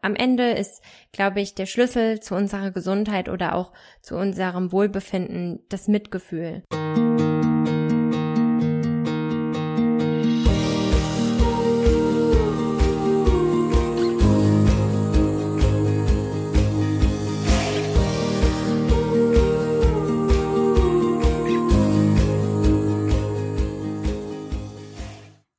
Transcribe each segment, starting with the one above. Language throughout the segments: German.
Am Ende ist, glaube ich, der Schlüssel zu unserer Gesundheit oder auch zu unserem Wohlbefinden das Mitgefühl.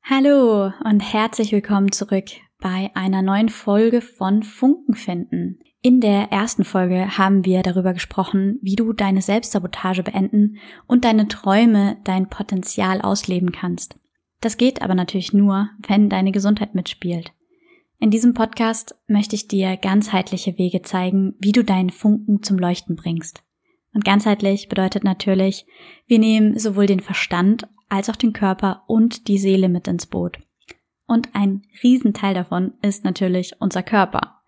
Hallo und herzlich willkommen zurück bei einer neuen Folge von Funken finden. In der ersten Folge haben wir darüber gesprochen, wie du deine Selbstsabotage beenden und deine Träume, dein Potenzial ausleben kannst. Das geht aber natürlich nur, wenn deine Gesundheit mitspielt. In diesem Podcast möchte ich dir ganzheitliche Wege zeigen, wie du deinen Funken zum Leuchten bringst. Und ganzheitlich bedeutet natürlich, wir nehmen sowohl den Verstand als auch den Körper und die Seele mit ins Boot. Und ein Riesenteil davon ist natürlich unser Körper.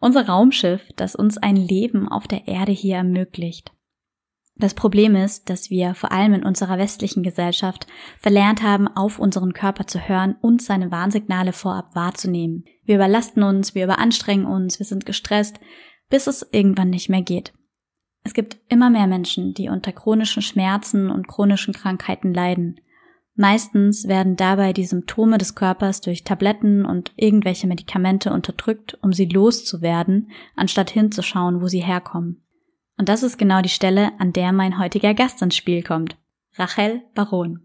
Unser Raumschiff, das uns ein Leben auf der Erde hier ermöglicht. Das Problem ist, dass wir vor allem in unserer westlichen Gesellschaft verlernt haben, auf unseren Körper zu hören und seine Warnsignale vorab wahrzunehmen. Wir überlasten uns, wir überanstrengen uns, wir sind gestresst, bis es irgendwann nicht mehr geht. Es gibt immer mehr Menschen, die unter chronischen Schmerzen und chronischen Krankheiten leiden. Meistens werden dabei die Symptome des Körpers durch Tabletten und irgendwelche Medikamente unterdrückt, um sie loszuwerden, anstatt hinzuschauen, wo sie herkommen. Und das ist genau die Stelle, an der mein heutiger Gast ins Spiel kommt. Rachel Baron.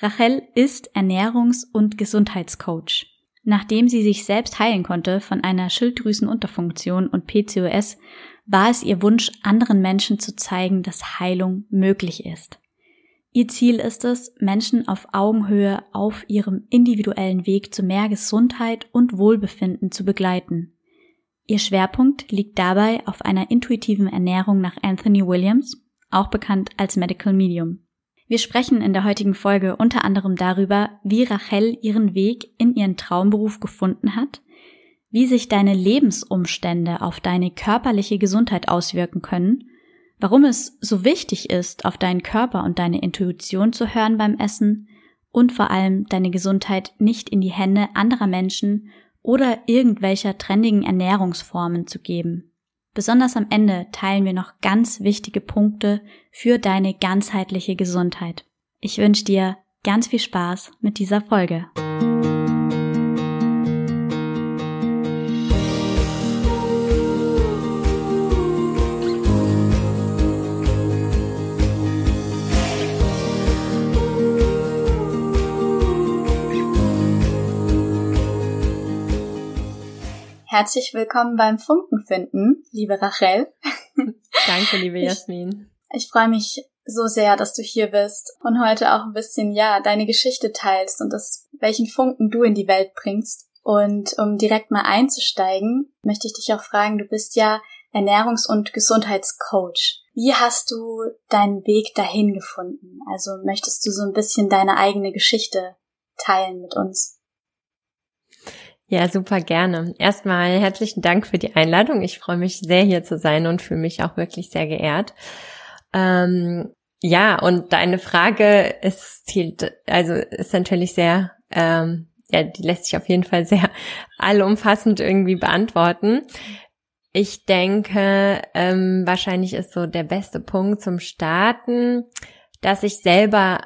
Rachel ist Ernährungs- und Gesundheitscoach. Nachdem sie sich selbst heilen konnte von einer Schilddrüsenunterfunktion und PCOS, war es ihr Wunsch, anderen Menschen zu zeigen, dass Heilung möglich ist. Ihr Ziel ist es, Menschen auf Augenhöhe auf ihrem individuellen Weg zu mehr Gesundheit und Wohlbefinden zu begleiten. Ihr Schwerpunkt liegt dabei auf einer intuitiven Ernährung nach Anthony Williams, auch bekannt als Medical Medium. Wir sprechen in der heutigen Folge unter anderem darüber, wie Rachel ihren Weg in ihren Traumberuf gefunden hat, wie sich deine Lebensumstände auf deine körperliche Gesundheit auswirken können warum es so wichtig ist, auf deinen Körper und deine Intuition zu hören beim Essen und vor allem deine Gesundheit nicht in die Hände anderer Menschen oder irgendwelcher trendigen Ernährungsformen zu geben. Besonders am Ende teilen wir noch ganz wichtige Punkte für deine ganzheitliche Gesundheit. Ich wünsche dir ganz viel Spaß mit dieser Folge. Herzlich willkommen beim Funkenfinden, liebe Rachel. Danke, liebe Jasmin. Ich, ich freue mich so sehr, dass du hier bist und heute auch ein bisschen, ja, deine Geschichte teilst und das, welchen Funken du in die Welt bringst. Und um direkt mal einzusteigen, möchte ich dich auch fragen, du bist ja Ernährungs- und Gesundheitscoach. Wie hast du deinen Weg dahin gefunden? Also möchtest du so ein bisschen deine eigene Geschichte teilen mit uns? Ja, super gerne. Erstmal herzlichen Dank für die Einladung. Ich freue mich sehr hier zu sein und fühle mich auch wirklich sehr geehrt. Ähm, ja, und deine Frage ist zielt, also ist natürlich sehr, ähm, ja, die lässt sich auf jeden Fall sehr allumfassend irgendwie beantworten. Ich denke, ähm, wahrscheinlich ist so der beste Punkt zum Starten, dass ich selber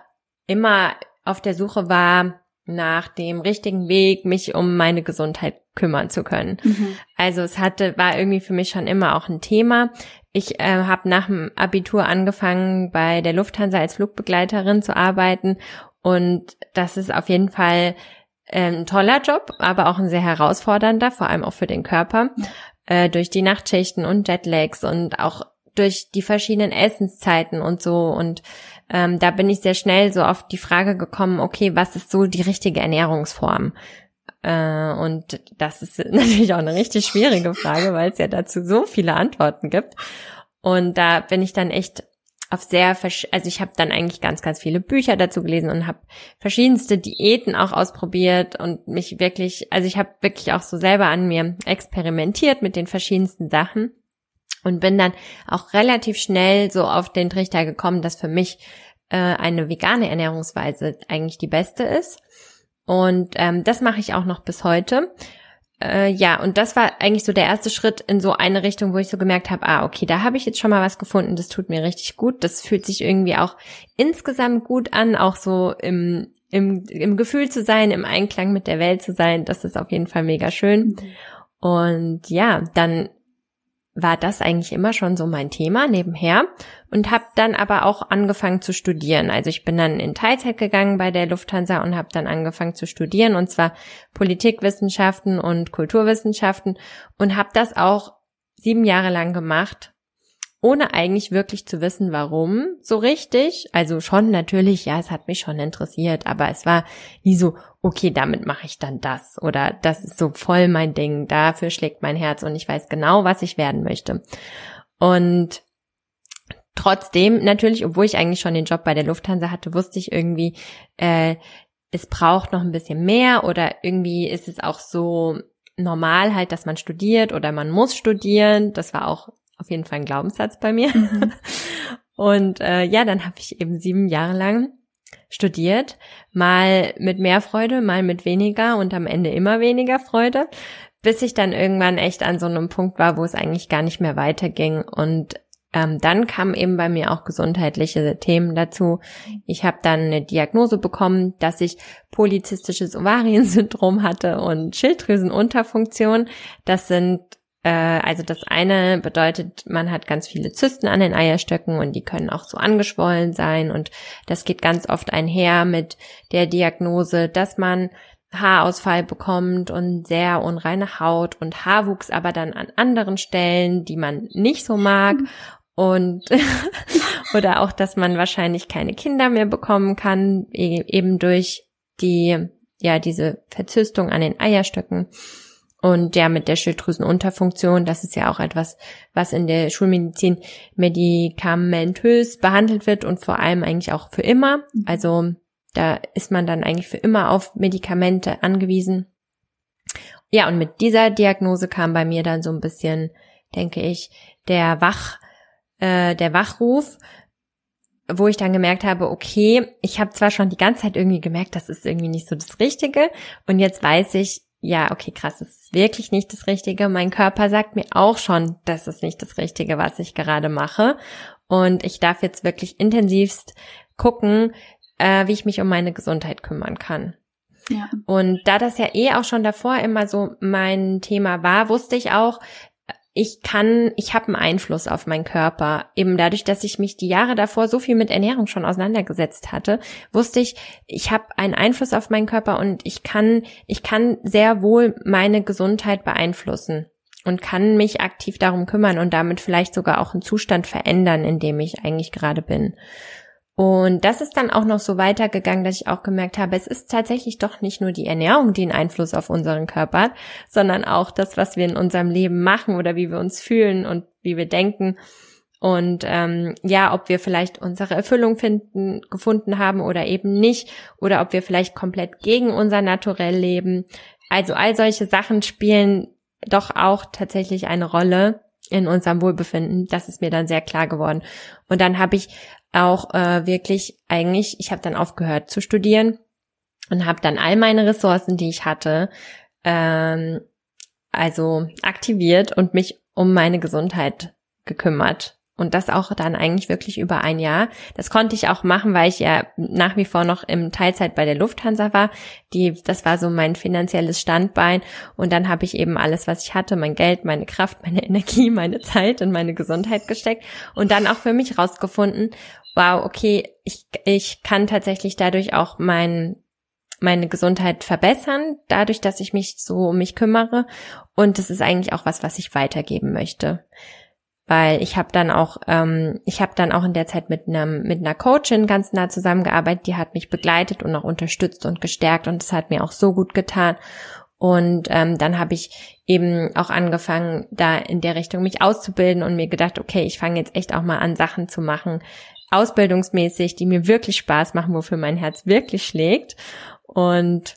immer auf der Suche war, nach dem richtigen Weg, mich um meine Gesundheit kümmern zu können. Mhm. Also es hatte, war irgendwie für mich schon immer auch ein Thema. Ich äh, habe nach dem Abitur angefangen, bei der Lufthansa als Flugbegleiterin zu arbeiten und das ist auf jeden Fall äh, ein toller Job, aber auch ein sehr herausfordernder, vor allem auch für den Körper, äh, durch die Nachtschichten und Jetlags und auch durch die verschiedenen Essenszeiten und so und ähm, da bin ich sehr schnell so auf die Frage gekommen, okay, was ist so die richtige Ernährungsform? Äh, und das ist natürlich auch eine richtig schwierige Frage, weil es ja dazu so viele Antworten gibt. Und da bin ich dann echt auf sehr, also ich habe dann eigentlich ganz, ganz viele Bücher dazu gelesen und habe verschiedenste Diäten auch ausprobiert und mich wirklich, also ich habe wirklich auch so selber an mir experimentiert mit den verschiedensten Sachen und bin dann auch relativ schnell so auf den Trichter gekommen, dass für mich äh, eine vegane Ernährungsweise eigentlich die beste ist. Und ähm, das mache ich auch noch bis heute. äh, ja, und das war eigentlich so der erste Schritt in so eine Richtung, wo ich so gemerkt habe, ah, okay, da habe ich jetzt schon mal was gefunden, das tut mir richtig gut. Das fühlt sich irgendwie auch insgesamt gut an, auch so im, im, im Gefühl zu sein, im Einklang mit der Welt zu sein. Das ist auf jeden Fall mega schön. Mhm. Und ja, dann war das eigentlich immer schon so mein Thema nebenher und habe dann aber auch angefangen zu studieren. Also ich bin dann in Teilzeit gegangen bei der Lufthansa und habe dann angefangen zu studieren und zwar Politikwissenschaften und Kulturwissenschaften und habe das auch sieben Jahre lang gemacht ohne eigentlich wirklich zu wissen, warum so richtig. Also schon natürlich, ja, es hat mich schon interessiert, aber es war nie so, okay, damit mache ich dann das oder das ist so voll mein Ding, dafür schlägt mein Herz und ich weiß genau, was ich werden möchte. Und trotzdem natürlich, obwohl ich eigentlich schon den Job bei der Lufthansa hatte, wusste ich irgendwie, äh, es braucht noch ein bisschen mehr oder irgendwie ist es auch so normal halt, dass man studiert oder man muss studieren. Das war auch auf jeden Fall ein Glaubenssatz bei mir. Mhm. Und äh, ja, dann habe ich eben sieben Jahre lang studiert, mal mit mehr Freude, mal mit weniger und am Ende immer weniger Freude, bis ich dann irgendwann echt an so einem Punkt war, wo es eigentlich gar nicht mehr weiterging. Und ähm, dann kamen eben bei mir auch gesundheitliche Themen dazu. Ich habe dann eine Diagnose bekommen, dass ich polyzystisches Ovariensyndrom hatte und Schilddrüsenunterfunktion. Das sind also das eine bedeutet, man hat ganz viele Zysten an den Eierstöcken und die können auch so angeschwollen sein und das geht ganz oft einher mit der Diagnose, dass man Haarausfall bekommt und sehr unreine Haut und Haarwuchs aber dann an anderen Stellen, die man nicht so mag und oder auch, dass man wahrscheinlich keine Kinder mehr bekommen kann, e-, eben durch die, ja, diese Verzüstung an den Eierstöcken. Und der mit der Schilddrüsenunterfunktion, das ist ja auch etwas, was in der Schulmedizin medikamentös behandelt wird und vor allem eigentlich auch für immer. Mhm. Also da ist man dann eigentlich für immer auf Medikamente angewiesen. Ja, und mit dieser Diagnose kam bei mir dann so ein bisschen, denke ich, der Wach, äh, der Wachruf, wo ich dann gemerkt habe, okay, ich habe zwar schon die ganze Zeit irgendwie gemerkt, das ist irgendwie nicht so das Richtige, und jetzt weiß ich, ja, okay, krass, das ist wirklich nicht das Richtige. Mein Körper sagt mir auch schon, das ist nicht das Richtige, was ich gerade mache. Und ich darf jetzt wirklich intensivst gucken, äh, wie ich mich um meine Gesundheit kümmern kann. Ja. Und da das ja eh auch schon davor immer so mein Thema war, wusste ich auch, ich kann, ich habe einen Einfluss auf meinen Körper. Eben dadurch, dass ich mich die Jahre davor so viel mit Ernährung schon auseinandergesetzt hatte, wusste ich, ich habe einen Einfluss auf meinen Körper und ich kann, ich kann sehr wohl meine Gesundheit beeinflussen und kann mich aktiv darum kümmern und damit vielleicht sogar auch einen Zustand verändern, in dem ich eigentlich gerade bin. Und das ist dann auch noch so weitergegangen, dass ich auch gemerkt habe, es ist tatsächlich doch nicht nur die Ernährung, die einen Einfluss auf unseren Körper hat, sondern auch das, was wir in unserem Leben machen oder wie wir uns fühlen und wie wir denken. Und ähm, ja, ob wir vielleicht unsere Erfüllung finden, gefunden haben oder eben nicht, oder ob wir vielleicht komplett gegen unser Naturell leben. Also all solche Sachen spielen doch auch tatsächlich eine Rolle in unserem Wohlbefinden. Das ist mir dann sehr klar geworden. Und dann habe ich auch äh, wirklich eigentlich, ich habe dann aufgehört zu studieren und habe dann all meine Ressourcen, die ich hatte, ähm, also aktiviert und mich um meine Gesundheit gekümmert. Und das auch dann eigentlich wirklich über ein Jahr. Das konnte ich auch machen, weil ich ja nach wie vor noch im Teilzeit bei der Lufthansa war. Die, das war so mein finanzielles Standbein. Und dann habe ich eben alles, was ich hatte, mein Geld, meine Kraft, meine Energie, meine Zeit in meine Gesundheit gesteckt und dann auch für mich rausgefunden, wow, okay, ich, ich kann tatsächlich dadurch auch mein, meine Gesundheit verbessern, dadurch, dass ich mich so um mich kümmere. Und das ist eigentlich auch was, was ich weitergeben möchte. Weil ich habe dann auch, ähm, ich habe dann auch in der Zeit mit einem mit einer Coachin ganz nah zusammengearbeitet, die hat mich begleitet und auch unterstützt und gestärkt und das hat mir auch so gut getan. Und ähm, dann habe ich eben auch angefangen, da in der Richtung mich auszubilden und mir gedacht, okay, ich fange jetzt echt auch mal an, Sachen zu machen, ausbildungsmäßig, die mir wirklich Spaß machen, wofür mein Herz wirklich schlägt. Und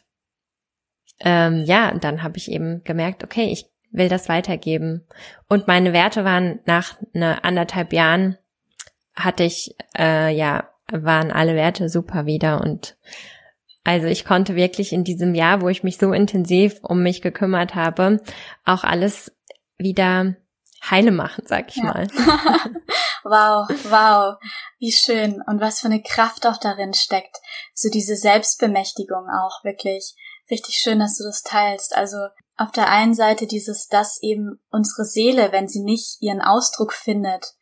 ähm, ja, dann habe ich eben gemerkt, okay, ich will das weitergeben. Und meine Werte waren nach ne anderthalb Jahren hatte ich äh, ja waren alle Werte super wieder und Also ich konnte wirklich in diesem Jahr, wo ich mich so intensiv um mich gekümmert habe, auch alles wieder heile machen, sag ich ja. mal. wow, wow, wie schön und was für eine Kraft auch darin steckt. So diese Selbstbemächtigung auch wirklich. Richtig schön, dass du das teilst. Also auf der einen Seite dieses, dass eben unsere Seele, wenn sie nicht ihren Ausdruck findet,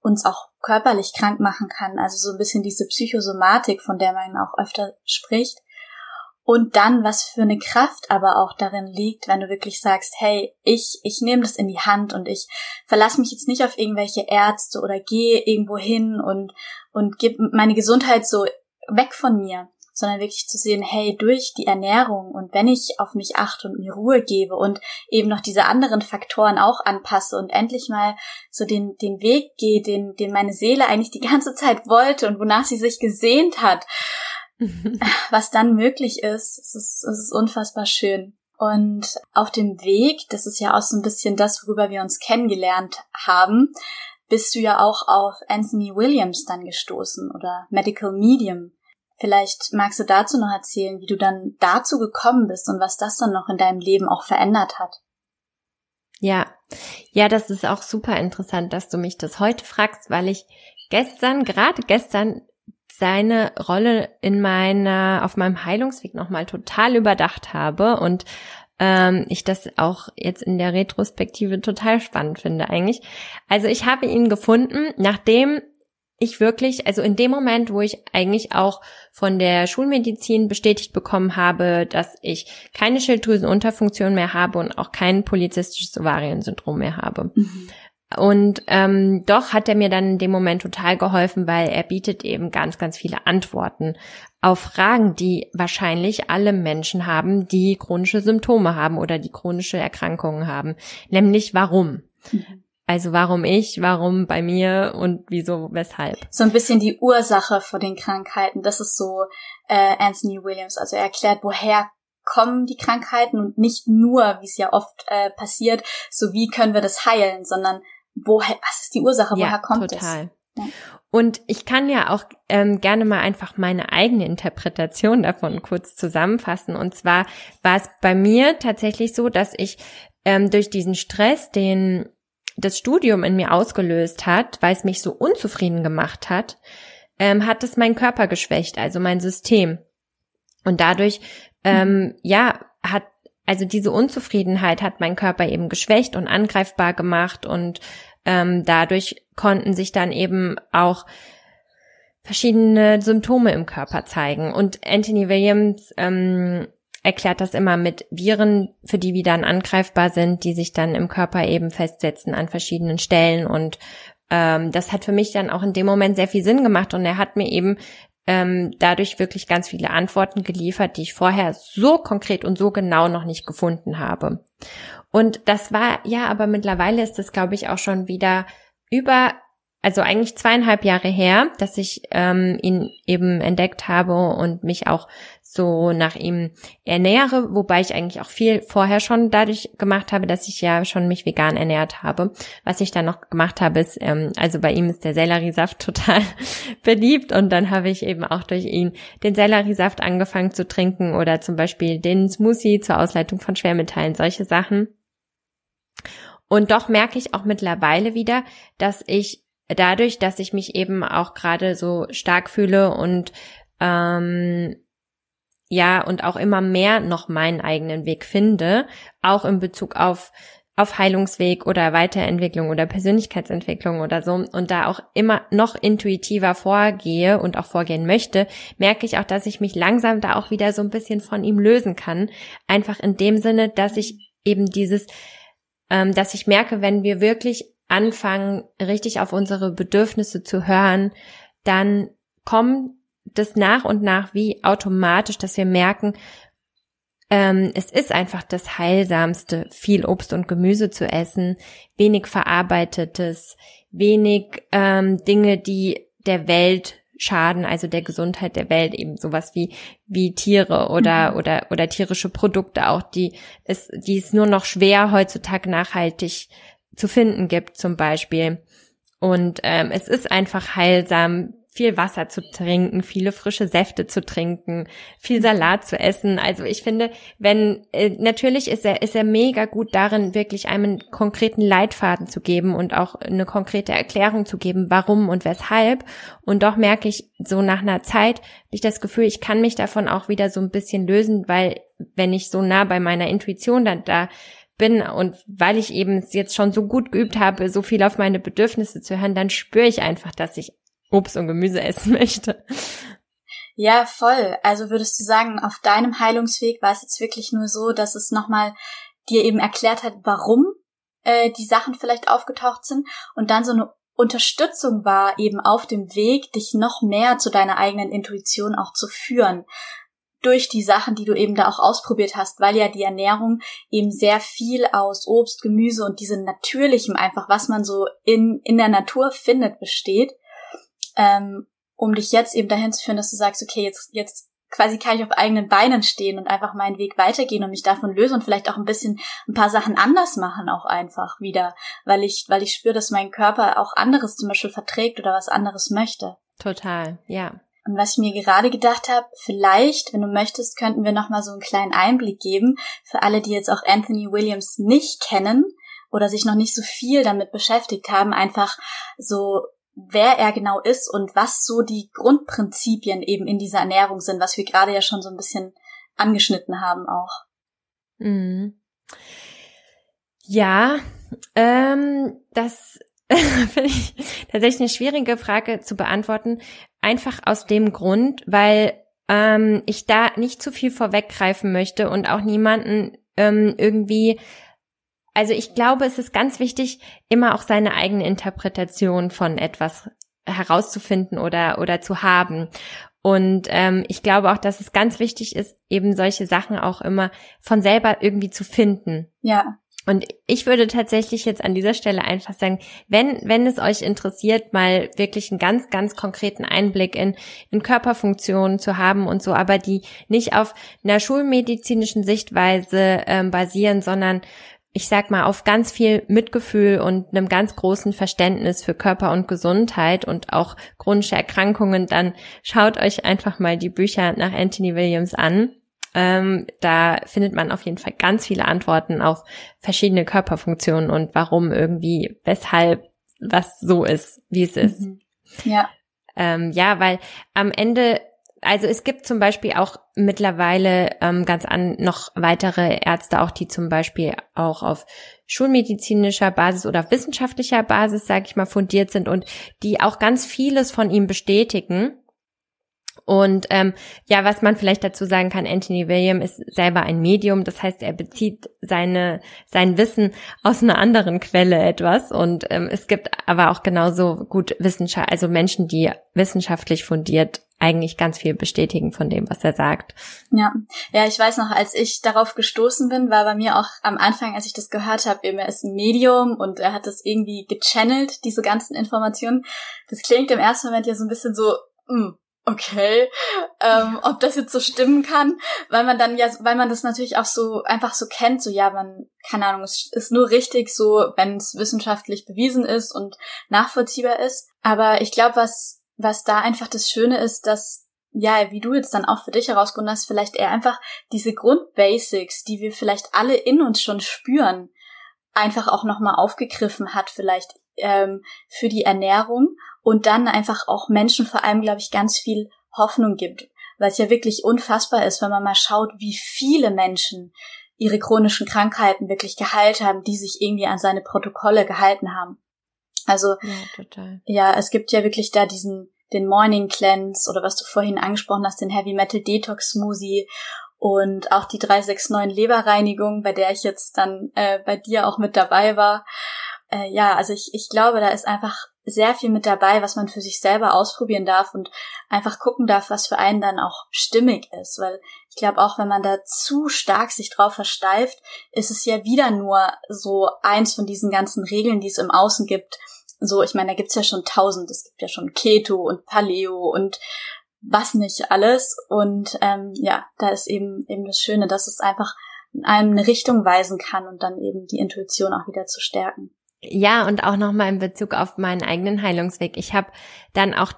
uns auch körperlich krank machen kann. Also so ein bisschen diese Psychosomatik, von der man auch öfter spricht. Und dann, was für eine Kraft aber auch darin liegt, wenn du wirklich sagst, hey, ich, ich nehme das in die Hand und ich verlasse mich jetzt nicht auf irgendwelche Ärzte oder gehe irgendwo hin und, und gebe meine Gesundheit so weg von mir, sondern wirklich zu sehen, hey, durch die Ernährung und wenn ich auf mich achte und mir Ruhe gebe und eben noch diese anderen Faktoren auch anpasse und endlich mal so den, den Weg gehe, den, den meine Seele eigentlich die ganze Zeit wollte und wonach sie sich gesehnt hat, was dann möglich ist, es ist, es ist unfassbar schön. Und auf dem Weg, das ist ja auch so ein bisschen das, worüber wir uns kennengelernt haben, bist du ja auch auf Anthony Williams dann gestoßen oder Medical Medium. Vielleicht magst du dazu noch erzählen, wie du dann dazu gekommen bist und was das dann noch in deinem Leben auch verändert hat. Ja, ja, das ist auch super interessant, dass du mich das heute fragst, weil ich gestern, gerade gestern, seine Rolle in meiner, auf meinem Heilungsweg nochmal total überdacht habe und ähm, ich das auch jetzt in der Retrospektive total spannend finde eigentlich. Also ich habe ihn gefunden, nachdem ich wirklich, also in dem Moment, wo ich eigentlich auch von der Schulmedizin bestätigt bekommen habe, dass ich keine Schilddrüsenunterfunktion mehr habe und auch kein polizistisches Ovariensyndrom mehr habe. Mhm. Und ähm, doch hat er mir dann in dem Moment total geholfen, weil er bietet eben ganz, ganz viele Antworten auf Fragen, die wahrscheinlich alle Menschen haben, die chronische Symptome haben oder die chronische Erkrankungen haben. Nämlich warum? Mhm. Also warum ich, warum bei mir und wieso, weshalb. So ein bisschen die Ursache vor den Krankheiten. Das ist so äh, Anthony Williams. Also er erklärt, woher kommen die Krankheiten und nicht nur, wie es ja oft äh, passiert, so wie können wir das heilen, sondern woher, was ist die Ursache, woher ja, kommt total. es? Ja. Und ich kann ja auch ähm, gerne mal einfach meine eigene Interpretation davon kurz zusammenfassen. Und zwar war es bei mir tatsächlich so, dass ich ähm, durch diesen Stress, den das Studium in mir ausgelöst hat, weil es mich so unzufrieden gemacht hat, ähm, hat es meinen Körper geschwächt, also mein System. Und dadurch, ähm, ja, hat, also diese Unzufriedenheit hat meinen Körper eben geschwächt und angreifbar gemacht und ähm, dadurch konnten sich dann eben auch verschiedene Symptome im Körper zeigen. Und Anthony Williams ähm, erklärt das immer mit Viren, für die wir dann angreifbar sind, die sich dann im Körper eben festsetzen an verschiedenen Stellen. Und ähm, das hat für mich dann auch in dem Moment sehr viel Sinn gemacht. Und er hat mir eben ähm, dadurch wirklich ganz viele Antworten geliefert, die ich vorher so konkret und so genau noch nicht gefunden habe. Und das war, ja, aber mittlerweile ist das, glaube ich, auch schon wieder über also eigentlich zweieinhalb Jahre her, dass ich ähm, ihn eben entdeckt habe und mich auch so nach ihm ernähre, wobei ich eigentlich auch viel vorher schon dadurch gemacht habe, dass ich ja schon mich vegan ernährt habe. Was ich dann noch gemacht habe, ist, ähm, also bei ihm ist der Selleriesaft total beliebt und dann habe ich eben auch durch ihn den Selleriesaft angefangen zu trinken oder zum Beispiel den Smoothie zur Ausleitung von Schwermetallen, solche Sachen. Und doch merke ich auch mittlerweile wieder, dass ich dadurch, dass ich mich eben auch gerade so stark fühle und ähm, ja, und auch immer mehr noch meinen eigenen Weg finde, auch in Bezug auf auf Heilungsweg oder Weiterentwicklung oder Persönlichkeitsentwicklung oder so und da auch immer noch intuitiver vorgehe und auch vorgehen möchte, merke ich auch, dass ich mich langsam da auch wieder so ein bisschen von ihm lösen kann. Einfach in dem Sinne, dass ich eben dieses, ähm, dass ich merke, wenn wir wirklich anfangen, richtig auf unsere Bedürfnisse zu hören, dann kommt das nach und nach wie automatisch, dass wir merken, ähm, es ist einfach das Heilsamste, viel Obst und Gemüse zu essen, wenig verarbeitetes, wenig ähm, Dinge, die der Welt schaden, also der Gesundheit der Welt, eben sowas wie, wie Tiere oder, mhm. oder, oder tierische Produkte auch, die es, die es nur noch schwer heutzutage nachhaltig zu finden gibt zum Beispiel. Und ähm, es ist einfach heilsam, viel Wasser zu trinken, viele frische Säfte zu trinken, viel Salat zu essen. Also ich finde, wenn äh, natürlich ist er ist er mega gut darin, wirklich einem einen konkreten Leitfaden zu geben und auch eine konkrete Erklärung zu geben, warum und weshalb. Und doch merke ich so nach einer Zeit, habe ich das Gefühl, ich kann mich davon auch wieder so ein bisschen lösen, weil wenn ich so nah bei meiner Intuition dann da bin und weil ich eben es jetzt schon so gut geübt habe, so viel auf meine Bedürfnisse zu hören, dann spüre ich einfach, dass ich Obst und Gemüse essen möchte. Ja, voll. Also würdest du sagen, auf deinem Heilungsweg war es jetzt wirklich nur so, dass es nochmal dir eben erklärt hat, warum äh, die Sachen vielleicht aufgetaucht sind und dann so eine Unterstützung war, eben auf dem Weg, dich noch mehr zu deiner eigenen Intuition auch zu führen. Durch die Sachen, die du eben da auch ausprobiert hast, weil ja die Ernährung eben sehr viel aus Obst, Gemüse und diesem natürlichem einfach, was man so in, in der Natur findet, besteht ähm, um dich jetzt eben dahin zu führen, dass du sagst, okay, jetzt, jetzt quasi kann ich auf eigenen Beinen stehen und einfach meinen Weg weitergehen und mich davon lösen und vielleicht auch ein bisschen ein paar Sachen anders machen auch einfach wieder, weil ich, weil ich spüre, dass mein Körper auch anderes zum Beispiel verträgt oder was anderes möchte. Total, ja. Und was ich mir gerade gedacht habe, vielleicht, wenn du möchtest, könnten wir nochmal so einen kleinen Einblick geben für alle, die jetzt auch Anthony Williams nicht kennen oder sich noch nicht so viel damit beschäftigt haben, einfach so wer er genau ist und was so die Grundprinzipien eben in dieser Ernährung sind, was wir gerade ja schon so ein bisschen angeschnitten haben auch. Mhm. Ja, ähm, das finde ich tatsächlich eine schwierige Frage zu beantworten. Einfach aus dem Grund, weil ähm, ich da nicht zu viel vorweggreifen möchte und auch niemanden ähm, irgendwie also ich glaube, es ist ganz wichtig, immer auch seine eigene Interpretation von etwas herauszufinden oder oder zu haben. Und ähm, ich glaube auch, dass es ganz wichtig ist, eben solche Sachen auch immer von selber irgendwie zu finden. Ja. Und ich würde tatsächlich jetzt an dieser Stelle einfach sagen, wenn, wenn es euch interessiert, mal wirklich einen ganz, ganz konkreten Einblick in, in Körperfunktionen zu haben und so, aber die nicht auf einer schulmedizinischen Sichtweise ähm, basieren, sondern ich sag mal, auf ganz viel Mitgefühl und einem ganz großen Verständnis für Körper und Gesundheit und auch chronische Erkrankungen, dann schaut euch einfach mal die Bücher nach Anthony Williams an. Ähm, da findet man auf jeden Fall ganz viele Antworten auf verschiedene Körperfunktionen und warum irgendwie, weshalb was so ist, wie es ist. Mhm. Ja. Ähm, ja, weil am Ende also es gibt zum Beispiel auch mittlerweile ähm, ganz an noch weitere Ärzte, auch die zum Beispiel auch auf schulmedizinischer Basis oder wissenschaftlicher Basis, sage ich mal, fundiert sind und die auch ganz vieles von ihm bestätigen. Und ähm, ja, was man vielleicht dazu sagen kann, Anthony William ist selber ein Medium, das heißt, er bezieht seine sein Wissen aus einer anderen Quelle etwas. Und ähm, es gibt aber auch genauso gut Wissenschaft, also Menschen, die wissenschaftlich fundiert eigentlich ganz viel bestätigen von dem, was er sagt. Ja, ja, ich weiß noch, als ich darauf gestoßen bin, war bei mir auch am Anfang, als ich das gehört habe, eben er ist ein Medium und er hat das irgendwie gechannelt, diese ganzen Informationen. Das klingt im ersten Moment ja so ein bisschen so, mh, hm, okay, ähm, ob das jetzt so stimmen kann, weil man dann ja, weil man das natürlich auch so einfach so kennt, so ja, man, keine Ahnung, es ist nur richtig so, wenn es wissenschaftlich bewiesen ist und nachvollziehbar ist. Aber ich glaube, was, was da einfach das Schöne ist, dass ja, wie du jetzt dann auch für dich herausgefunden hast, vielleicht eher einfach diese Grundbasics, die wir vielleicht alle in uns schon spüren, einfach auch nochmal aufgegriffen hat, vielleicht ähm, für die Ernährung und dann einfach auch Menschen vor allem, glaube ich, ganz viel Hoffnung gibt, weil es ja wirklich unfassbar ist, wenn man mal schaut, wie viele Menschen ihre chronischen Krankheiten wirklich geheilt haben, die sich irgendwie an seine Protokolle gehalten haben. Also ja, total. ja, es gibt ja wirklich da diesen den Morning Cleanse oder was du vorhin angesprochen hast, den Heavy Metal Detox Smoothie und auch die 369 Leberreinigung, bei der ich jetzt dann äh, bei dir auch mit dabei war. Äh, ja, also ich, ich glaube, da ist einfach sehr viel mit dabei, was man für sich selber ausprobieren darf und einfach gucken darf, was für einen dann auch stimmig ist. Weil ich glaube, auch wenn man da zu stark sich drauf versteift, ist es ja wieder nur so eins von diesen ganzen Regeln, die es im Außen gibt. So, ich meine, da gibt's ja schon tausend. Es gibt ja schon Keto und Paleo und was nicht alles. Und ähm, ja, da ist eben eben das Schöne, dass es einfach in einem eine Richtung weisen kann und dann eben die Intuition auch wieder zu stärken. Ja, und auch nochmal in Bezug auf meinen eigenen Heilungsweg. Ich habe dann auch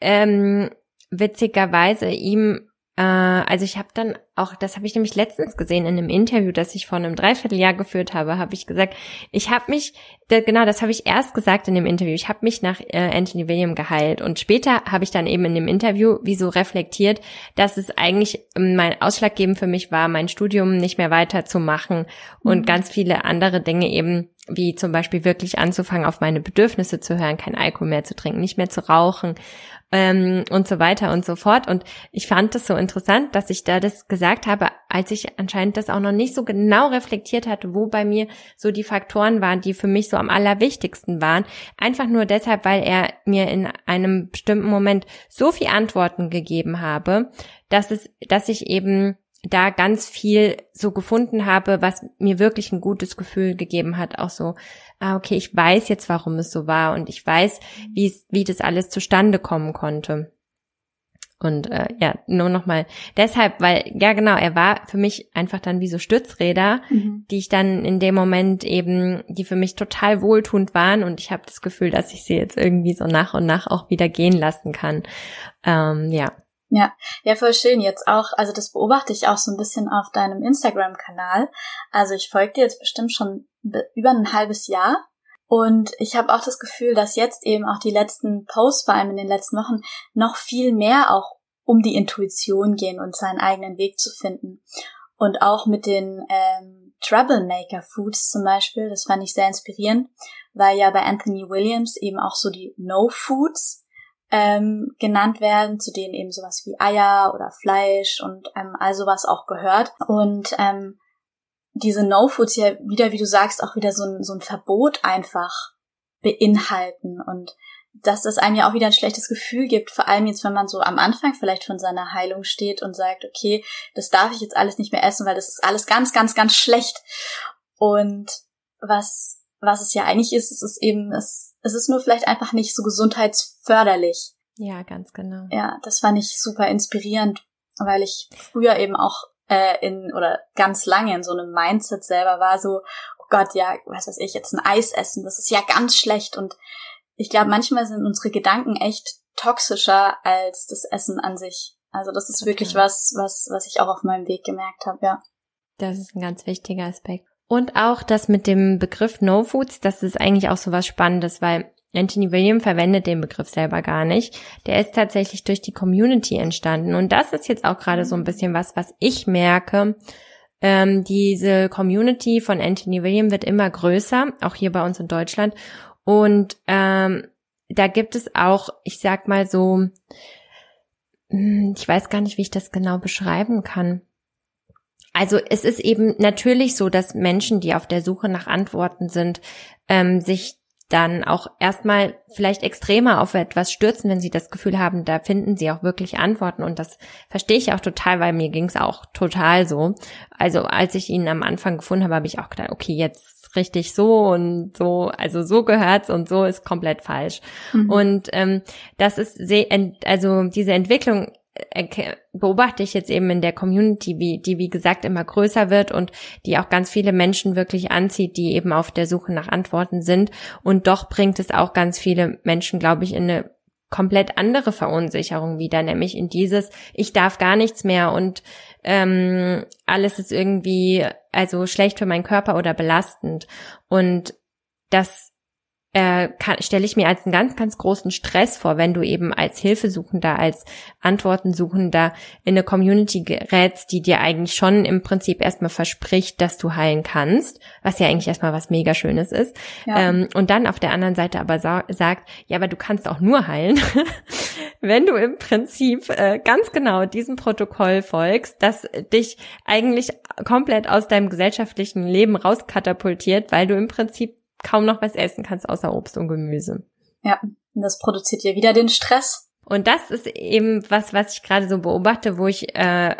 ähm, witzigerweise ihm also ich habe dann auch, das habe ich nämlich letztens gesehen in einem Interview, das ich vor einem Dreivierteljahr geführt habe, habe ich gesagt, ich habe mich, genau, das habe ich erst gesagt in dem Interview, ich habe mich nach äh, Anthony William geheilt und später habe ich dann eben in dem Interview wie so reflektiert, dass es eigentlich ähm, mein Ausschlaggebend für mich war, mein Studium nicht mehr weiterzumachen und mhm. ganz viele andere Dinge eben wie zum Beispiel wirklich anzufangen, auf meine Bedürfnisse zu hören, kein Alkohol mehr zu trinken, nicht mehr zu rauchen ähm, und so weiter und so fort. Und ich fand das so interessant, dass ich da das gesagt habe, als ich anscheinend das auch noch nicht so genau reflektiert hatte, wo bei mir so die Faktoren waren, die für mich so am allerwichtigsten waren. Einfach nur deshalb, weil er mir in einem bestimmten Moment so viel Antworten gegeben habe, dass es, dass ich eben da ganz viel so gefunden habe, was mir wirklich ein gutes Gefühl gegeben hat, auch so, ah, okay, ich weiß jetzt, warum es so war und ich weiß, wie wie das alles zustande kommen konnte. Und äh, ja, nur nochmal deshalb, weil, ja genau, er war für mich einfach dann wie so Stützräder, mhm. die ich dann in dem Moment eben, die für mich total wohltuend waren und ich habe das Gefühl, dass ich sie jetzt irgendwie so nach und nach auch wieder gehen lassen kann. Ähm, ja. Ja, ja, voll schön jetzt auch. Also das beobachte ich auch so ein bisschen auf deinem Instagram-Kanal. Also ich folge dir jetzt bestimmt schon über ein halbes Jahr. Und ich habe auch das Gefühl, dass jetzt eben auch die letzten Posts, vor allem in den letzten Wochen, noch viel mehr auch um die Intuition gehen und seinen eigenen Weg zu finden. Und auch mit den ähm, Troublemaker Foods zum Beispiel, das fand ich sehr inspirierend, weil ja bei Anthony Williams eben auch so die No Foods ähm, genannt werden, zu denen eben sowas wie Eier oder Fleisch und ähm, all sowas auch gehört. Und ähm, diese No-Foods ja wieder, wie du sagst, auch wieder so ein, so ein Verbot einfach beinhalten und dass das einem ja auch wieder ein schlechtes Gefühl gibt, vor allem jetzt, wenn man so am Anfang vielleicht von seiner Heilung steht und sagt, okay, das darf ich jetzt alles nicht mehr essen, weil das ist alles ganz, ganz, ganz schlecht. Und was, was es ja eigentlich ist, es ist eben, es es ist nur vielleicht einfach nicht so gesundheitsförderlich. Ja, ganz genau. Ja, das fand ich super inspirierend, weil ich früher eben auch äh, in oder ganz lange in so einem Mindset selber war, so, oh Gott, ja, was weiß ich, jetzt ein Eis essen, das ist ja ganz schlecht. Und ich glaube, manchmal sind unsere Gedanken echt toxischer als das Essen an sich. Also das ist okay. wirklich was, was, was ich auch auf meinem Weg gemerkt habe, ja. Das ist ein ganz wichtiger Aspekt. Und auch das mit dem Begriff No Foods, das ist eigentlich auch so was Spannendes, weil Anthony William verwendet den Begriff selber gar nicht. Der ist tatsächlich durch die Community entstanden. Und das ist jetzt auch gerade so ein bisschen was, was ich merke. Ähm, diese Community von Anthony William wird immer größer, auch hier bei uns in Deutschland. Und ähm, da gibt es auch, ich sag mal so, hm, ich weiß gar nicht, wie ich das genau beschreiben kann. Also es ist eben natürlich so, dass Menschen, die auf der Suche nach Antworten sind, ähm, sich dann auch erstmal vielleicht extremer auf etwas stürzen, wenn sie das Gefühl haben, da finden sie auch wirklich Antworten. Und das verstehe ich auch total, weil mir ging es auch total so. Also als ich ihn am Anfang gefunden habe, habe ich auch gedacht, okay, jetzt richtig so und so, also so gehört's und so ist komplett falsch. Mhm. Und ähm, das ist sehr, also diese Entwicklung beobachte ich jetzt eben in der Community, wie, die wie gesagt immer größer wird und die auch ganz viele Menschen wirklich anzieht, die eben auf der Suche nach Antworten sind. Und doch bringt es auch ganz viele Menschen, glaube ich, in eine komplett andere Verunsicherung wieder, nämlich in dieses, ich darf gar nichts mehr und ähm, alles ist irgendwie also schlecht für meinen Körper oder belastend. Und das äh, stelle ich mir als einen ganz, ganz großen Stress vor, wenn du eben als Hilfesuchender, als Antwortensuchender in eine Community gerätst, die dir eigentlich schon im Prinzip erstmal verspricht, dass du heilen kannst, was ja eigentlich erstmal was mega Schönes ist. Ja. Ähm, und dann auf der anderen Seite aber sa sagt, ja, aber du kannst auch nur heilen, wenn du im Prinzip äh, ganz genau diesem Protokoll folgst, das dich eigentlich komplett aus deinem gesellschaftlichen Leben rauskatapultiert, weil du im Prinzip kaum noch was essen kannst außer Obst und Gemüse. Ja, und das produziert ja wieder den Stress. Und das ist eben was, was ich gerade so beobachte, wo ich äh,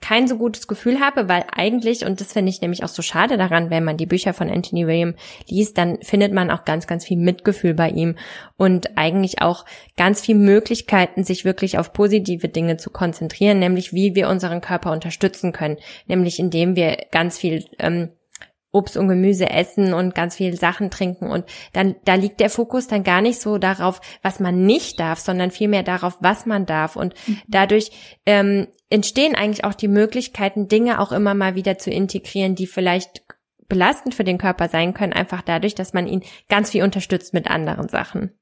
kein so gutes Gefühl habe, weil eigentlich, und das finde ich nämlich auch so schade daran, wenn man die Bücher von Anthony William liest, dann findet man auch ganz, ganz viel Mitgefühl bei ihm und eigentlich auch ganz viel Möglichkeiten, sich wirklich auf positive Dinge zu konzentrieren, nämlich wie wir unseren Körper unterstützen können, nämlich indem wir ganz viel ähm, Obst und Gemüse essen und ganz viel Sachen trinken und dann da liegt der Fokus dann gar nicht so darauf, was man nicht darf, sondern vielmehr darauf, was man darf und mhm. dadurch ähm, entstehen eigentlich auch die Möglichkeiten, Dinge auch immer mal wieder zu integrieren, die vielleicht belastend für den Körper sein können, einfach dadurch, dass man ihn ganz viel unterstützt mit anderen Sachen.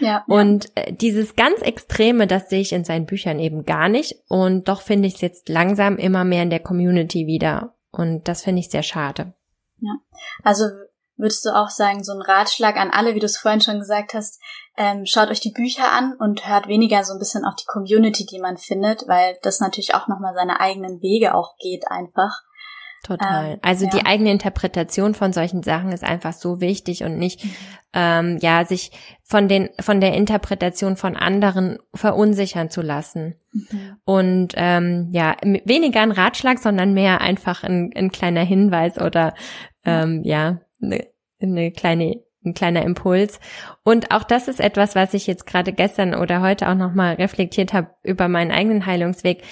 Ja. Und äh, dieses ganz Extreme, das sehe ich in seinen Büchern eben gar nicht. Und doch finde ich es jetzt langsam immer mehr in der Community wieder. Und das finde ich sehr schade. Ja. Also würdest du auch sagen, so ein Ratschlag an alle, wie du es vorhin schon gesagt hast, ähm, schaut euch die Bücher an und hört weniger so ein bisschen auf die Community, die man findet, weil das natürlich auch nochmal seine eigenen Wege auch geht einfach. Total. Ähm, also ja. die eigene Interpretation von solchen Sachen ist einfach so wichtig und nicht, mhm. ähm, ja, sich von den, von der Interpretation von anderen verunsichern zu lassen. Mhm. Und ähm, ja, weniger ein Ratschlag, sondern mehr einfach ein, ein kleiner Hinweis oder ähm, ja, eine, eine kleine ein kleiner Impuls. Und auch das ist etwas, was ich jetzt gerade gestern oder heute auch nochmal reflektiert habe über meinen eigenen Heilungsweg.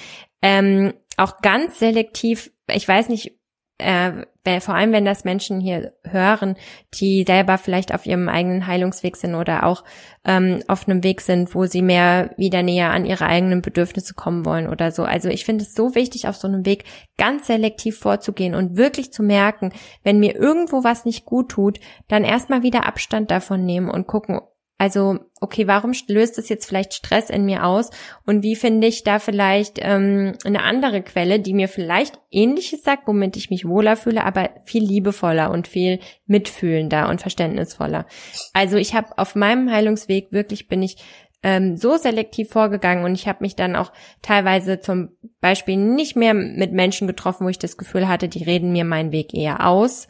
Ähm, auch ganz selektiv, ich weiß nicht, äh, vor allem wenn das Menschen hier hören, die selber vielleicht auf ihrem eigenen Heilungsweg sind oder auch ähm, auf einem Weg sind, wo sie mehr wieder näher an ihre eigenen Bedürfnisse kommen wollen oder so. Also ich finde es so wichtig, auf so einem Weg ganz selektiv vorzugehen und wirklich zu merken, wenn mir irgendwo was nicht gut tut, dann erstmal wieder Abstand davon nehmen und gucken, also, okay, warum löst es jetzt vielleicht Stress in mir aus? Und wie finde ich da vielleicht ähm, eine andere Quelle, die mir vielleicht ähnliches sagt, womit ich mich wohler fühle, aber viel liebevoller und viel mitfühlender und verständnisvoller. Also ich habe auf meinem Heilungsweg wirklich bin ich ähm, so selektiv vorgegangen und ich habe mich dann auch teilweise zum Beispiel nicht mehr mit Menschen getroffen, wo ich das Gefühl hatte, die reden mir meinen Weg eher aus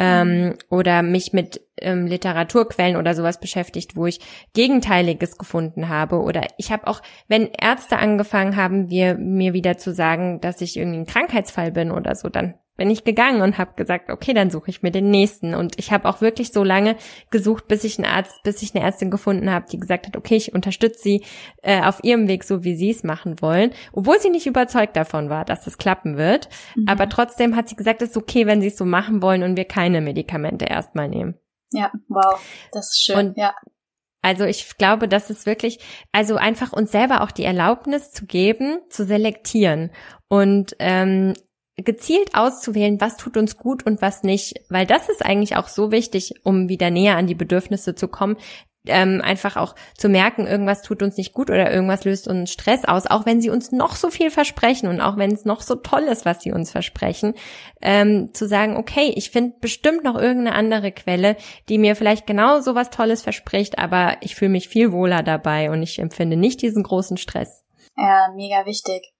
ähm, oder mich mit ähm, Literaturquellen oder sowas beschäftigt, wo ich Gegenteiliges gefunden habe. Oder ich habe auch, wenn Ärzte angefangen haben, wir, mir wieder zu sagen, dass ich irgendwie ein Krankheitsfall bin oder so, dann bin ich gegangen und habe gesagt, okay, dann suche ich mir den nächsten. Und ich habe auch wirklich so lange gesucht, bis ich einen Arzt, bis ich eine Ärztin gefunden habe, die gesagt hat, okay, ich unterstütze sie äh, auf ihrem Weg, so wie sie es machen wollen, obwohl sie nicht überzeugt davon war, dass das klappen wird. Mhm. Aber trotzdem hat sie gesagt, es ist okay, wenn sie es so machen wollen und wir keine Medikamente erstmal nehmen. Ja, wow, das ist schön. Und ja. Also ich glaube, das ist wirklich, also einfach uns selber auch die Erlaubnis zu geben, zu selektieren und ähm, gezielt auszuwählen, was tut uns gut und was nicht, weil das ist eigentlich auch so wichtig, um wieder näher an die Bedürfnisse zu kommen, ähm, einfach auch zu merken, irgendwas tut uns nicht gut oder irgendwas löst uns Stress aus, auch wenn sie uns noch so viel versprechen und auch wenn es noch so toll ist, was sie uns versprechen, ähm, zu sagen, okay, ich finde bestimmt noch irgendeine andere Quelle, die mir vielleicht genau so was Tolles verspricht, aber ich fühle mich viel wohler dabei und ich empfinde nicht diesen großen Stress. Ja, mega wichtig.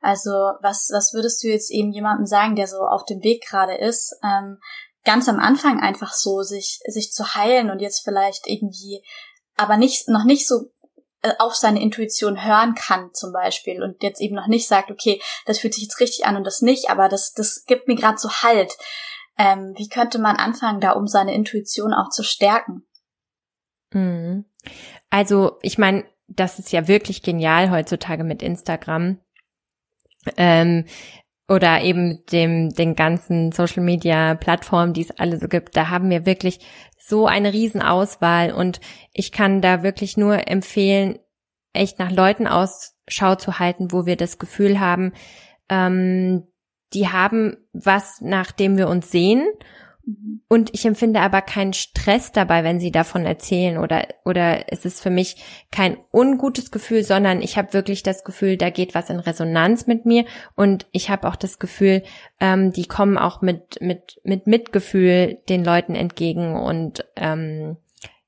Also was, was würdest du jetzt eben jemandem sagen, der so auf dem Weg gerade ist, ähm, ganz am Anfang einfach so sich, sich zu heilen und jetzt vielleicht irgendwie, aber nicht, noch nicht so äh, auf seine Intuition hören kann zum Beispiel und jetzt eben noch nicht sagt, okay, das fühlt sich jetzt richtig an und das nicht, aber das, das gibt mir gerade so Halt. Ähm, wie könnte man anfangen, da um seine Intuition auch zu stärken? Mhm. Also ich meine, das ist ja wirklich genial heutzutage mit Instagram ähm, oder eben dem den ganzen Social Media Plattformen, die es alle so gibt, da haben wir wirklich so eine Riesenauswahl und ich kann da wirklich nur empfehlen, echt nach Leuten Ausschau zu halten, wo wir das Gefühl haben, ähm, die haben was, nach dem wir uns sehen und ich empfinde aber keinen Stress dabei, wenn sie davon erzählen oder, oder es ist für mich kein ungutes Gefühl, sondern ich habe wirklich das Gefühl, da geht was in Resonanz mit mir und ich habe auch das Gefühl, ähm, die kommen auch mit, mit, mit Mitgefühl den Leuten entgegen und ähm,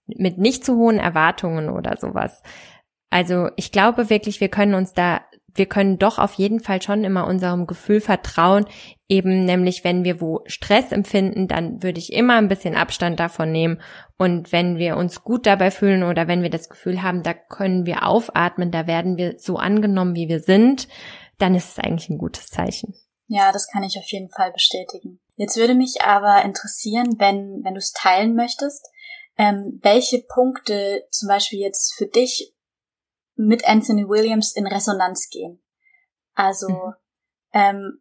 mit nicht zu hohen Erwartungen oder sowas. Also ich glaube wirklich, wir können uns da wir können doch auf jeden Fall schon immer unserem Gefühl vertrauen, eben nämlich wenn wir wo Stress empfinden, dann würde ich immer ein bisschen Abstand davon nehmen und wenn wir uns gut dabei fühlen oder wenn wir das Gefühl haben, da können wir aufatmen, da werden wir so angenommen, wie wir sind, dann ist es eigentlich ein gutes Zeichen. Ja, das kann ich auf jeden Fall bestätigen. Jetzt würde mich aber interessieren, wenn, wenn du es teilen möchtest, ähm, welche Punkte zum Beispiel jetzt für dich mit Anthony Williams in Resonanz gehen. Also, mhm. ähm,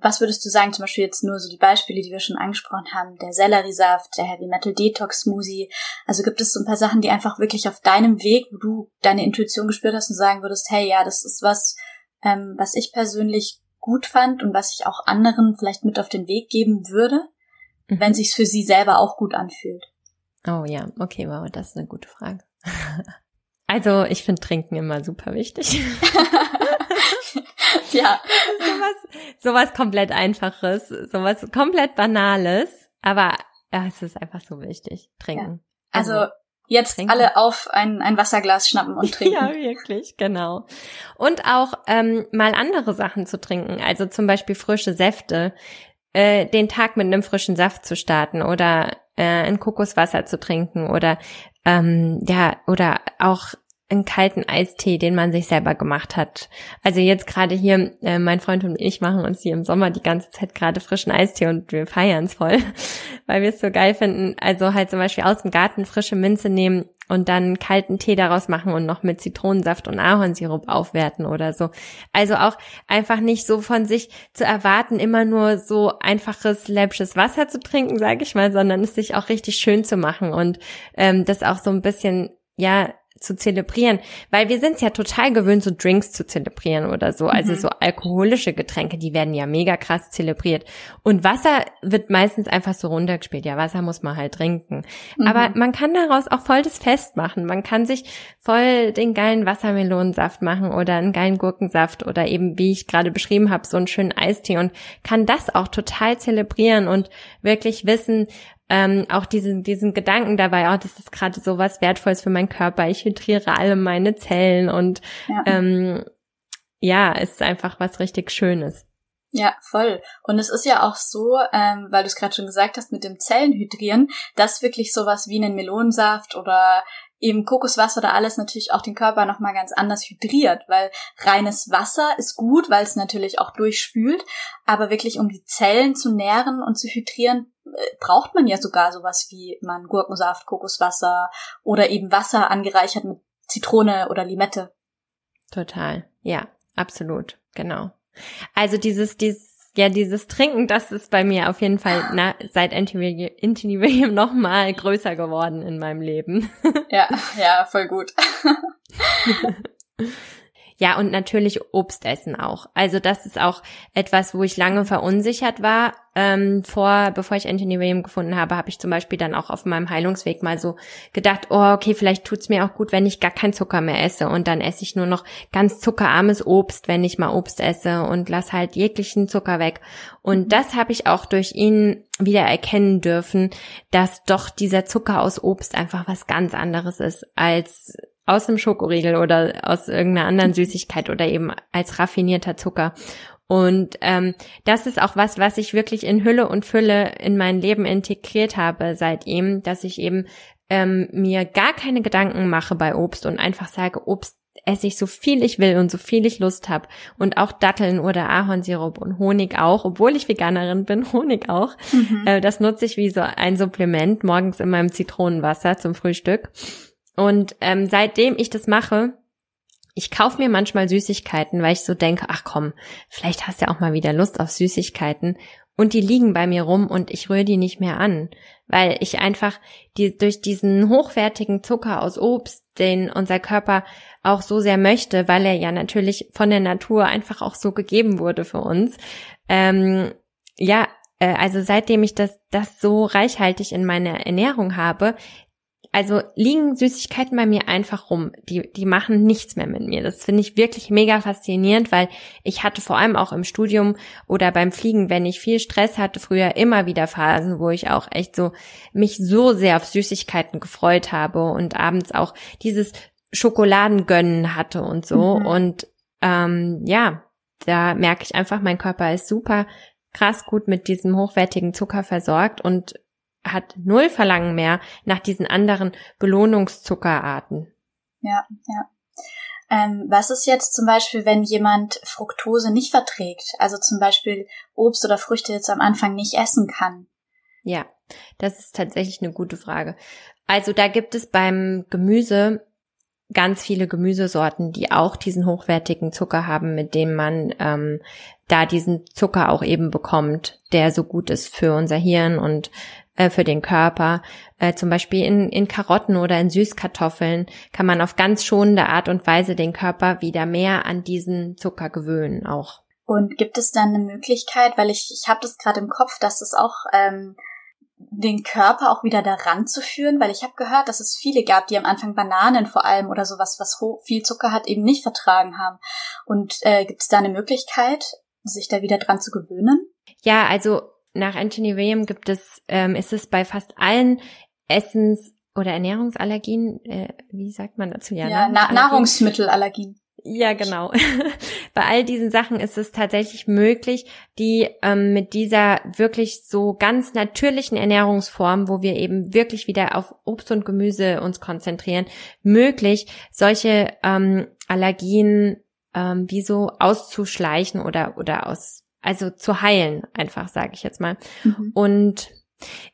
was würdest du sagen, zum Beispiel jetzt nur so die Beispiele, die wir schon angesprochen haben, der Selleriesaft, der Heavy Metal Detox Smoothie. Also gibt es so ein paar Sachen, die einfach wirklich auf deinem Weg, wo du deine Intuition gespürt hast und sagen würdest, hey, ja, das ist was, ähm, was ich persönlich gut fand und was ich auch anderen vielleicht mit auf den Weg geben würde, mhm. wenn sich's für sie selber auch gut anfühlt. Oh ja, okay, wow, das ist eine gute Frage. Also ich finde Trinken immer super wichtig. ja. sowas, sowas komplett Einfaches, sowas komplett Banales, aber ja, es ist einfach so wichtig. Trinken. Ja. Also, also jetzt trinken. alle auf ein, ein Wasserglas schnappen und trinken. ja, wirklich, genau. Und auch ähm, mal andere Sachen zu trinken, also zum Beispiel frische Säfte, äh, den Tag mit einem frischen Saft zu starten oder äh, ein Kokoswasser zu trinken oder ähm, ja, oder auch einen kalten Eistee, den man sich selber gemacht hat. Also jetzt gerade hier, äh, mein Freund und ich machen uns hier im Sommer die ganze Zeit gerade frischen Eistee und wir feiern es voll, weil wir es so geil finden. Also halt zum Beispiel aus dem Garten frische Minze nehmen und dann kalten Tee daraus machen und noch mit Zitronensaft und Ahornsirup aufwerten oder so. Also auch einfach nicht so von sich zu erwarten, immer nur so einfaches, läppsches Wasser zu trinken, sage ich mal, sondern es sich auch richtig schön zu machen und ähm, das auch so ein bisschen, ja, zu zelebrieren, weil wir sind es ja total gewöhnt, so Drinks zu zelebrieren oder so. Also mhm. so alkoholische Getränke, die werden ja mega krass zelebriert. Und Wasser wird meistens einfach so runtergespielt. Ja, Wasser muss man halt trinken. Mhm. Aber man kann daraus auch voll das Fest machen. Man kann sich voll den geilen Wassermelonensaft machen oder einen geilen Gurkensaft oder eben, wie ich gerade beschrieben habe, so einen schönen Eistee und kann das auch total zelebrieren und wirklich wissen, ähm, auch diesen, diesen Gedanken dabei, oh, das ist gerade so was Wertvolles für meinen Körper, ich hydriere alle meine Zellen und ja, ähm, ja es ist einfach was richtig Schönes. Ja, voll. Und es ist ja auch so, ähm, weil du es gerade schon gesagt hast, mit dem Zellenhydrieren, dass wirklich sowas wie einen Melonensaft oder eben Kokoswasser oder alles natürlich auch den Körper nochmal ganz anders hydriert, weil reines Wasser ist gut, weil es natürlich auch durchspült, aber wirklich um die Zellen zu nähren und zu hydrieren, braucht man ja sogar sowas wie man Gurkensaft, Kokoswasser oder eben Wasser angereichert mit Zitrone oder Limette. Total, ja, absolut, genau. Also dieses, dieses ja, dieses Trinken, das ist bei mir auf jeden Fall na, seit Anthony William noch mal größer geworden in meinem Leben. Ja, ja, voll gut. Ja, und natürlich Obst essen auch. Also das ist auch etwas, wo ich lange verunsichert war. Ähm, vor, bevor ich Anthony William gefunden habe, habe ich zum Beispiel dann auch auf meinem Heilungsweg mal so gedacht, oh, okay, vielleicht tut's mir auch gut, wenn ich gar keinen Zucker mehr esse. Und dann esse ich nur noch ganz zuckerarmes Obst, wenn ich mal Obst esse und lass halt jeglichen Zucker weg. Und mhm. das habe ich auch durch ihn wieder erkennen dürfen, dass doch dieser Zucker aus Obst einfach was ganz anderes ist als aus einem Schokoriegel oder aus irgendeiner anderen Süßigkeit oder eben als raffinierter Zucker. Und ähm, das ist auch was, was ich wirklich in Hülle und Fülle in mein Leben integriert habe seit ihm, dass ich eben ähm, mir gar keine Gedanken mache bei Obst und einfach sage, Obst esse ich so viel ich will und so viel ich Lust habe. Und auch Datteln oder Ahornsirup und Honig auch, obwohl ich Veganerin bin, Honig auch. Mhm. Äh, das nutze ich wie so ein Supplement morgens in meinem Zitronenwasser zum Frühstück. Und ähm, seitdem ich das mache, ich kaufe mir manchmal Süßigkeiten, weil ich so denke, ach komm, vielleicht hast du ja auch mal wieder Lust auf Süßigkeiten. Und die liegen bei mir rum und ich rühre die nicht mehr an, weil ich einfach die, durch diesen hochwertigen Zucker aus Obst, den unser Körper auch so sehr möchte, weil er ja natürlich von der Natur einfach auch so gegeben wurde für uns. Ähm, ja, äh, also seitdem ich das, das so reichhaltig in meiner Ernährung habe, also liegen Süßigkeiten bei mir einfach rum. Die, die machen nichts mehr mit mir. Das finde ich wirklich mega faszinierend, weil ich hatte vor allem auch im Studium oder beim Fliegen, wenn ich viel Stress hatte, früher immer wieder Phasen, wo ich auch echt so mich so sehr auf Süßigkeiten gefreut habe und abends auch dieses Schokoladengönnen hatte und so. Mhm. Und ähm, ja, da merke ich einfach, mein Körper ist super krass gut mit diesem hochwertigen Zucker versorgt und hat null Verlangen mehr nach diesen anderen Belohnungszuckerarten. Ja, ja. Ähm, was ist jetzt zum Beispiel, wenn jemand Fructose nicht verträgt? Also zum Beispiel Obst oder Früchte jetzt am Anfang nicht essen kann? Ja, das ist tatsächlich eine gute Frage. Also da gibt es beim Gemüse ganz viele Gemüsesorten, die auch diesen hochwertigen Zucker haben, mit dem man ähm, da diesen Zucker auch eben bekommt, der so gut ist für unser Hirn und äh, für den Körper. Äh, zum Beispiel in, in Karotten oder in Süßkartoffeln kann man auf ganz schonende Art und Weise den Körper wieder mehr an diesen Zucker gewöhnen auch. Und gibt es dann eine Möglichkeit, weil ich, ich habe das gerade im Kopf, dass es auch ähm, den Körper auch wieder daran zu führen, weil ich habe gehört, dass es viele gab, die am Anfang Bananen vor allem oder sowas, was viel Zucker hat, eben nicht vertragen haben. Und äh, gibt es da eine Möglichkeit, sich da wieder dran zu gewöhnen? Ja, also nach Anthony William gibt es, ähm, ist es bei fast allen Essens- oder Ernährungsallergien, äh, wie sagt man dazu? Ja, ja Na Nahrungsmittelallergien. Ja, genau. Bei all diesen Sachen ist es tatsächlich möglich, die ähm, mit dieser wirklich so ganz natürlichen Ernährungsform, wo wir eben wirklich wieder auf Obst und Gemüse uns konzentrieren, möglich, solche ähm, Allergien ähm, wie so auszuschleichen oder oder aus also zu heilen, einfach sage ich jetzt mal. Mhm. Und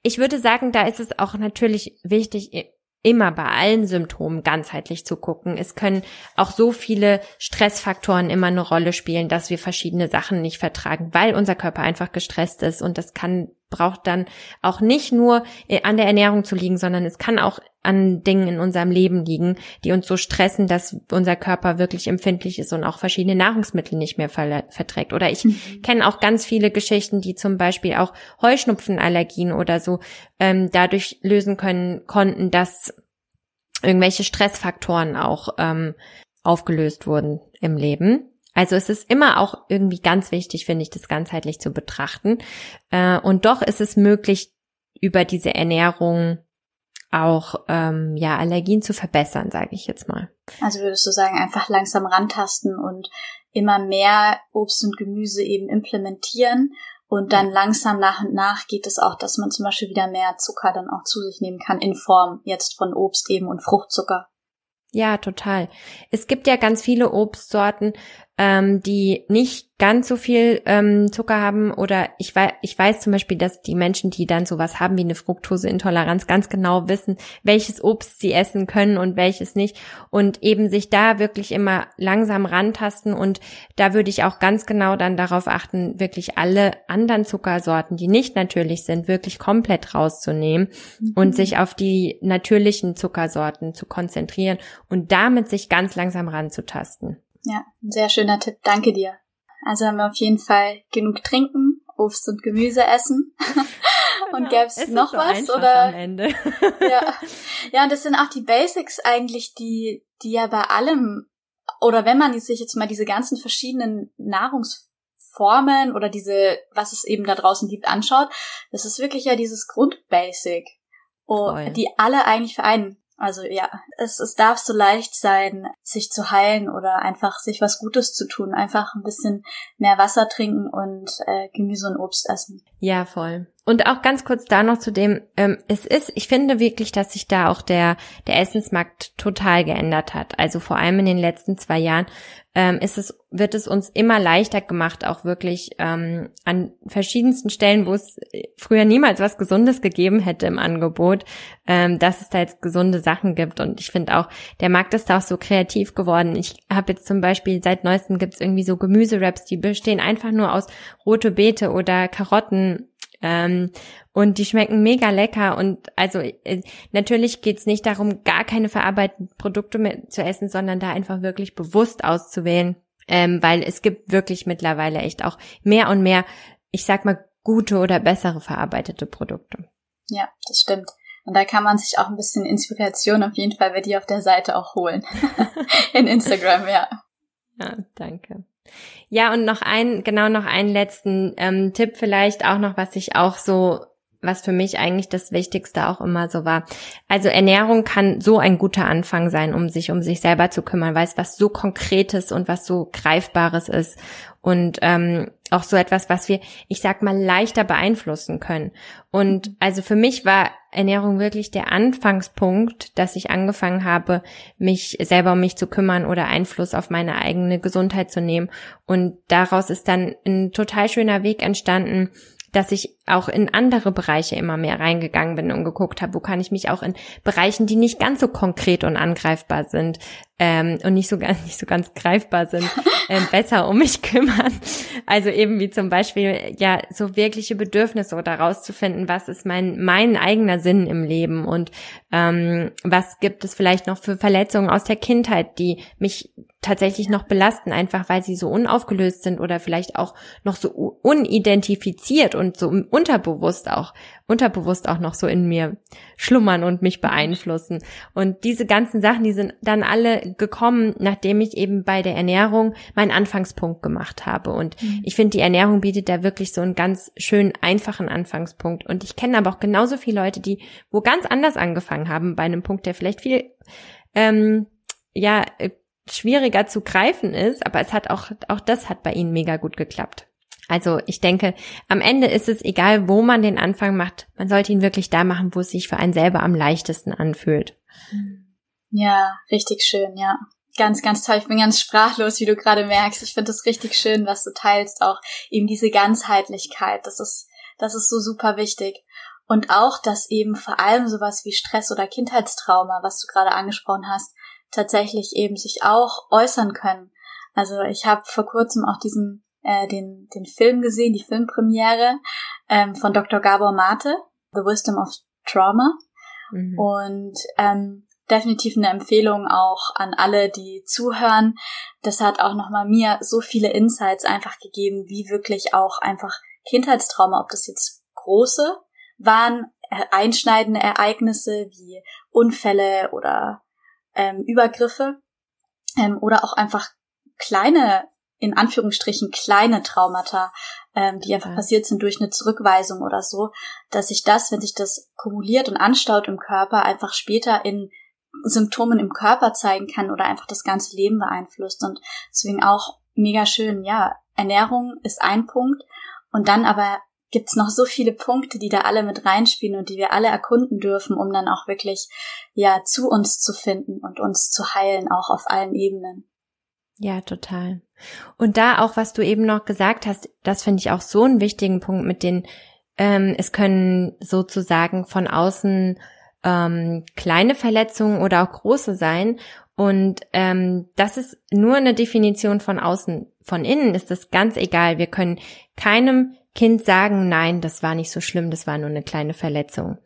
ich würde sagen, da ist es auch natürlich wichtig, immer bei allen Symptomen ganzheitlich zu gucken. Es können auch so viele Stressfaktoren immer eine Rolle spielen, dass wir verschiedene Sachen nicht vertragen, weil unser Körper einfach gestresst ist und das kann braucht dann auch nicht nur äh, an der Ernährung zu liegen, sondern es kann auch an Dingen in unserem Leben liegen, die uns so stressen, dass unser Körper wirklich empfindlich ist und auch verschiedene Nahrungsmittel nicht mehr verträgt. Oder ich mhm. kenne auch ganz viele Geschichten, die zum Beispiel auch Heuschnupfenallergien oder so ähm, dadurch lösen können konnten, dass irgendwelche Stressfaktoren auch ähm, aufgelöst wurden im Leben. Also es ist immer auch irgendwie ganz wichtig, finde ich, das ganzheitlich zu betrachten. Äh, und doch ist es möglich, über diese Ernährung auch ähm, ja Allergien zu verbessern, sage ich jetzt mal. Also würdest du sagen, einfach langsam rantasten und immer mehr Obst und Gemüse eben implementieren und dann langsam nach und nach geht es auch, dass man zum Beispiel wieder mehr Zucker dann auch zu sich nehmen kann in Form jetzt von Obst eben und Fruchtzucker. Ja, total. Es gibt ja ganz viele Obstsorten, ähm, die nicht ganz so viel ähm, Zucker haben oder ich weiß, ich weiß zum Beispiel, dass die Menschen, die dann sowas haben wie eine Fructoseintoleranz, ganz genau wissen, welches Obst sie essen können und welches nicht und eben sich da wirklich immer langsam rantasten und da würde ich auch ganz genau dann darauf achten, wirklich alle anderen Zuckersorten, die nicht natürlich sind, wirklich komplett rauszunehmen mhm. und sich auf die natürlichen Zuckersorten zu konzentrieren und damit sich ganz langsam ranzutasten. Ja, ein sehr schöner Tipp. Danke dir. Also haben wir auf jeden Fall genug trinken, Obst und Gemüse essen. und gäbe es noch so was oder am Ende. ja. ja, und das sind auch die Basics eigentlich, die die ja bei allem oder wenn man sich jetzt mal diese ganzen verschiedenen Nahrungsformen oder diese was es eben da draußen gibt anschaut, das ist wirklich ja dieses Grundbasic, oh, die alle eigentlich vereinen. Also ja, es, es darf so leicht sein, sich zu heilen oder einfach sich was Gutes zu tun. Einfach ein bisschen mehr Wasser trinken und äh, Gemüse und Obst essen. Ja, voll. Und auch ganz kurz da noch zu dem, ähm, es ist, ich finde wirklich, dass sich da auch der, der Essensmarkt total geändert hat. Also vor allem in den letzten zwei Jahren ähm, ist es, wird es uns immer leichter gemacht, auch wirklich ähm, an verschiedensten Stellen, wo es früher niemals was Gesundes gegeben hätte im Angebot, ähm, dass es da jetzt gesunde Sachen gibt. Und ich finde auch, der Markt ist da auch so kreativ geworden. Ich habe jetzt zum Beispiel seit neuestem gibt es irgendwie so Gemüseraps, die bestehen einfach nur aus rote Beete oder Karotten ähm, und die schmecken mega lecker. Und also äh, natürlich geht's nicht darum, gar keine verarbeiteten Produkte mehr zu essen, sondern da einfach wirklich bewusst auszuwählen. Ähm, weil es gibt wirklich mittlerweile echt auch mehr und mehr, ich sag mal, gute oder bessere verarbeitete Produkte. Ja, das stimmt. Und da kann man sich auch ein bisschen Inspiration auf jeden Fall bei dir auf der Seite auch holen. In Instagram, ja. Ja, danke. Ja, und noch ein, genau noch einen letzten ähm, Tipp vielleicht auch noch, was ich auch so was für mich eigentlich das Wichtigste auch immer so war. Also Ernährung kann so ein guter Anfang sein, um sich um sich selber zu kümmern, weil es was so Konkretes und was so Greifbares ist und ähm, auch so etwas, was wir, ich sag mal, leichter beeinflussen können. Und also für mich war Ernährung wirklich der Anfangspunkt, dass ich angefangen habe, mich selber um mich zu kümmern oder Einfluss auf meine eigene Gesundheit zu nehmen. Und daraus ist dann ein total schöner Weg entstanden, dass ich auch in andere Bereiche immer mehr reingegangen bin und geguckt habe, wo kann ich mich auch in Bereichen, die nicht ganz so konkret und angreifbar sind ähm, und nicht so ganz nicht so ganz greifbar sind, ähm, besser um mich kümmern. Also eben wie zum Beispiel ja so wirkliche Bedürfnisse oder rauszufinden, was ist mein mein eigener Sinn im Leben und ähm, was gibt es vielleicht noch für Verletzungen aus der Kindheit, die mich tatsächlich noch belasten, einfach weil sie so unaufgelöst sind oder vielleicht auch noch so unidentifiziert und so unterbewusst auch, unterbewusst auch noch so in mir schlummern und mich beeinflussen. Und diese ganzen Sachen, die sind dann alle gekommen, nachdem ich eben bei der Ernährung meinen Anfangspunkt gemacht habe. Und mhm. ich finde, die Ernährung bietet da wirklich so einen ganz schön einfachen Anfangspunkt. Und ich kenne aber auch genauso viele Leute, die wo ganz anders angefangen haben, bei einem Punkt, der vielleicht viel ähm, ja, äh, schwieriger zu greifen ist, aber es hat auch, auch das hat bei ihnen mega gut geklappt. Also ich denke, am Ende ist es egal, wo man den Anfang macht, man sollte ihn wirklich da machen, wo es sich für einen selber am leichtesten anfühlt. Ja, richtig schön, ja. Ganz, ganz toll. Ich bin ganz sprachlos, wie du gerade merkst. Ich finde es richtig schön, was du teilst, auch eben diese Ganzheitlichkeit. Das ist, das ist so super wichtig. Und auch, dass eben vor allem sowas wie Stress oder Kindheitstrauma, was du gerade angesprochen hast, tatsächlich eben sich auch äußern können. Also ich habe vor kurzem auch diesen äh, den den Film gesehen, die Filmpremiere ähm, von Dr. Gabor Mate, The Wisdom of Trauma mhm. und ähm, definitiv eine Empfehlung auch an alle, die zuhören. Das hat auch nochmal mir so viele Insights einfach gegeben, wie wirklich auch einfach Kindheitstrauma, ob das jetzt große waren, äh, einschneidende Ereignisse wie Unfälle oder ähm, Übergriffe ähm, oder auch einfach kleine, in Anführungsstrichen kleine Traumata, ähm, die einfach ja. passiert sind durch eine Zurückweisung oder so, dass sich das, wenn sich das kumuliert und anstaut im Körper, einfach später in Symptomen im Körper zeigen kann oder einfach das ganze Leben beeinflusst. Und deswegen auch mega schön, ja, Ernährung ist ein Punkt und dann aber gibt's noch so viele Punkte, die da alle mit reinspielen und die wir alle erkunden dürfen, um dann auch wirklich ja zu uns zu finden und uns zu heilen, auch auf allen Ebenen. Ja, total. Und da auch, was du eben noch gesagt hast, das finde ich auch so einen wichtigen Punkt mit den, ähm, es können sozusagen von außen ähm, kleine Verletzungen oder auch große sein. Und ähm, das ist nur eine Definition von außen. Von innen ist das ganz egal. Wir können keinem Kind sagen, nein, das war nicht so schlimm, das war nur eine kleine Verletzung.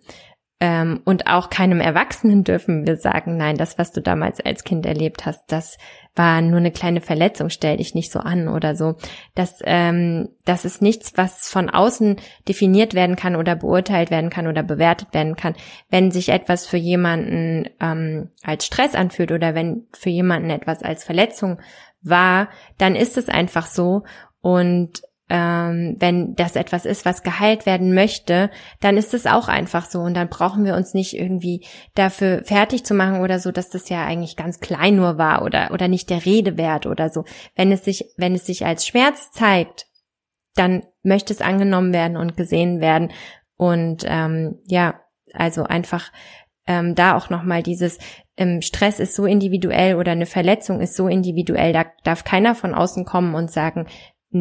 Ähm, und auch keinem Erwachsenen dürfen wir sagen, nein, das, was du damals als Kind erlebt hast, das war nur eine kleine Verletzung, stell dich nicht so an oder so. Das, ähm, das ist nichts, was von außen definiert werden kann oder beurteilt werden kann oder bewertet werden kann. Wenn sich etwas für jemanden ähm, als Stress anfühlt oder wenn für jemanden etwas als Verletzung war, dann ist es einfach so. Und ähm, wenn das etwas ist, was geheilt werden möchte, dann ist es auch einfach so und dann brauchen wir uns nicht irgendwie dafür fertig zu machen oder so, dass das ja eigentlich ganz klein nur war oder oder nicht der Rede wert oder so. Wenn es sich wenn es sich als Schmerz zeigt, dann möchte es angenommen werden und gesehen werden und ähm, ja, also einfach ähm, da auch nochmal dieses ähm, Stress ist so individuell oder eine Verletzung ist so individuell, da darf keiner von außen kommen und sagen,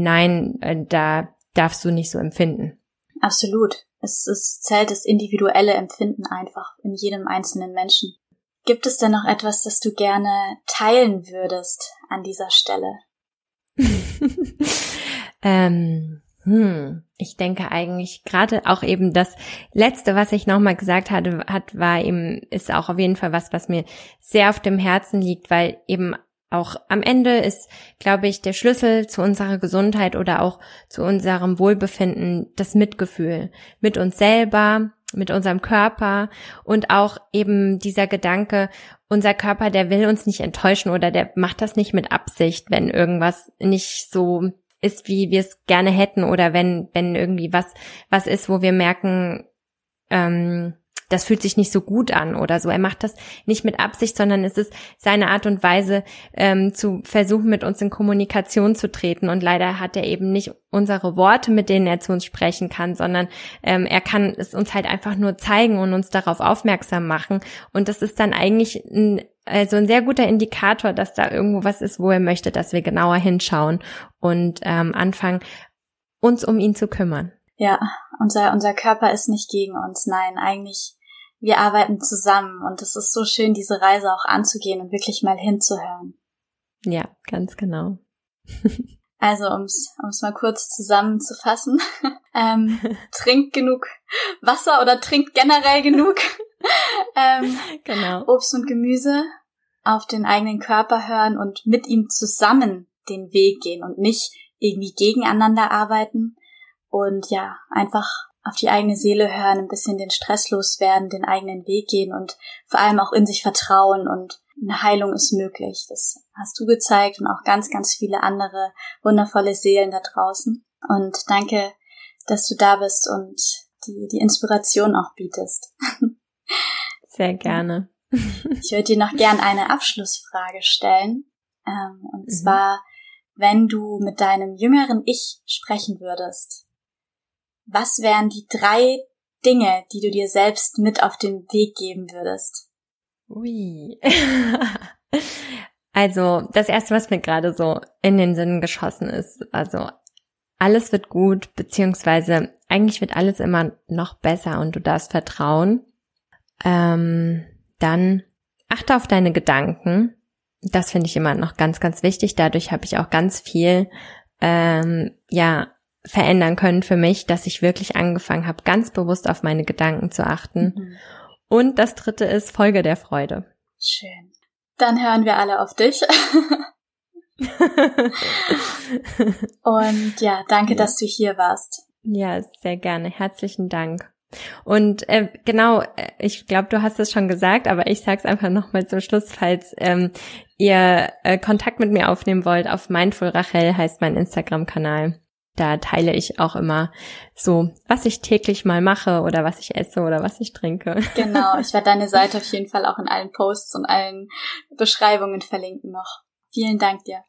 nein, äh, da darfst du nicht so empfinden. Absolut. Es, es zählt das individuelle Empfinden einfach in jedem einzelnen Menschen. Gibt es denn noch etwas, das du gerne teilen würdest an dieser Stelle? ähm, hm, ich denke eigentlich gerade auch eben das letzte, was ich nochmal gesagt hatte, hat, war eben, ist auch auf jeden Fall was, was mir sehr auf dem Herzen liegt, weil eben auch am Ende ist, glaube ich, der Schlüssel zu unserer Gesundheit oder auch zu unserem Wohlbefinden das Mitgefühl mit uns selber, mit unserem Körper und auch eben dieser Gedanke, unser Körper, der will uns nicht enttäuschen oder der macht das nicht mit Absicht, wenn irgendwas nicht so ist, wie wir es gerne hätten oder wenn, wenn irgendwie was, was ist, wo wir merken, ähm, das fühlt sich nicht so gut an oder so. Er macht das nicht mit Absicht, sondern es ist seine Art und Weise ähm, zu versuchen, mit uns in Kommunikation zu treten. Und leider hat er eben nicht unsere Worte, mit denen er zu uns sprechen kann, sondern ähm, er kann es uns halt einfach nur zeigen und uns darauf aufmerksam machen. Und das ist dann eigentlich ein also ein sehr guter Indikator, dass da irgendwo was ist, wo er möchte, dass wir genauer hinschauen und ähm, anfangen, uns um ihn zu kümmern. Ja, unser, unser Körper ist nicht gegen uns. Nein, eigentlich, wir arbeiten zusammen und es ist so schön, diese Reise auch anzugehen und wirklich mal hinzuhören. Ja, ganz genau. Also, ums ums mal kurz zusammenzufassen, ähm, trinkt genug Wasser oder trinkt generell genug ähm, genau. Obst und Gemüse, auf den eigenen Körper hören und mit ihm zusammen den Weg gehen und nicht irgendwie gegeneinander arbeiten und ja, einfach auf die eigene Seele hören, ein bisschen den Stress loswerden, den eigenen Weg gehen und vor allem auch in sich vertrauen und eine Heilung ist möglich. Das hast du gezeigt und auch ganz, ganz viele andere wundervolle Seelen da draußen. Und danke, dass du da bist und die, die Inspiration auch bietest. Sehr gerne. Ich würde dir noch gern eine Abschlussfrage stellen. Ähm, und mhm. zwar, wenn du mit deinem jüngeren Ich sprechen würdest, was wären die drei Dinge, die du dir selbst mit auf den Weg geben würdest? Ui. also, das erste, was mir gerade so in den Sinn geschossen ist, also alles wird gut, beziehungsweise eigentlich wird alles immer noch besser und du darfst vertrauen. Ähm, dann achte auf deine Gedanken. Das finde ich immer noch ganz, ganz wichtig. Dadurch habe ich auch ganz viel, ähm, ja, verändern können für mich, dass ich wirklich angefangen habe, ganz bewusst auf meine Gedanken zu achten. Mhm. Und das dritte ist Folge der Freude. Schön. Dann hören wir alle auf dich. Und ja, danke, ja. dass du hier warst. Ja, sehr gerne. Herzlichen Dank. Und äh, genau, äh, ich glaube, du hast es schon gesagt, aber ich sage es einfach nochmal zum Schluss, falls ähm, ihr äh, Kontakt mit mir aufnehmen wollt. Auf Mindful Rachel heißt mein Instagram-Kanal. Da teile ich auch immer so, was ich täglich mal mache oder was ich esse oder was ich trinke. Genau, ich werde deine Seite auf jeden Fall auch in allen Posts und allen Beschreibungen verlinken noch. Vielen Dank dir.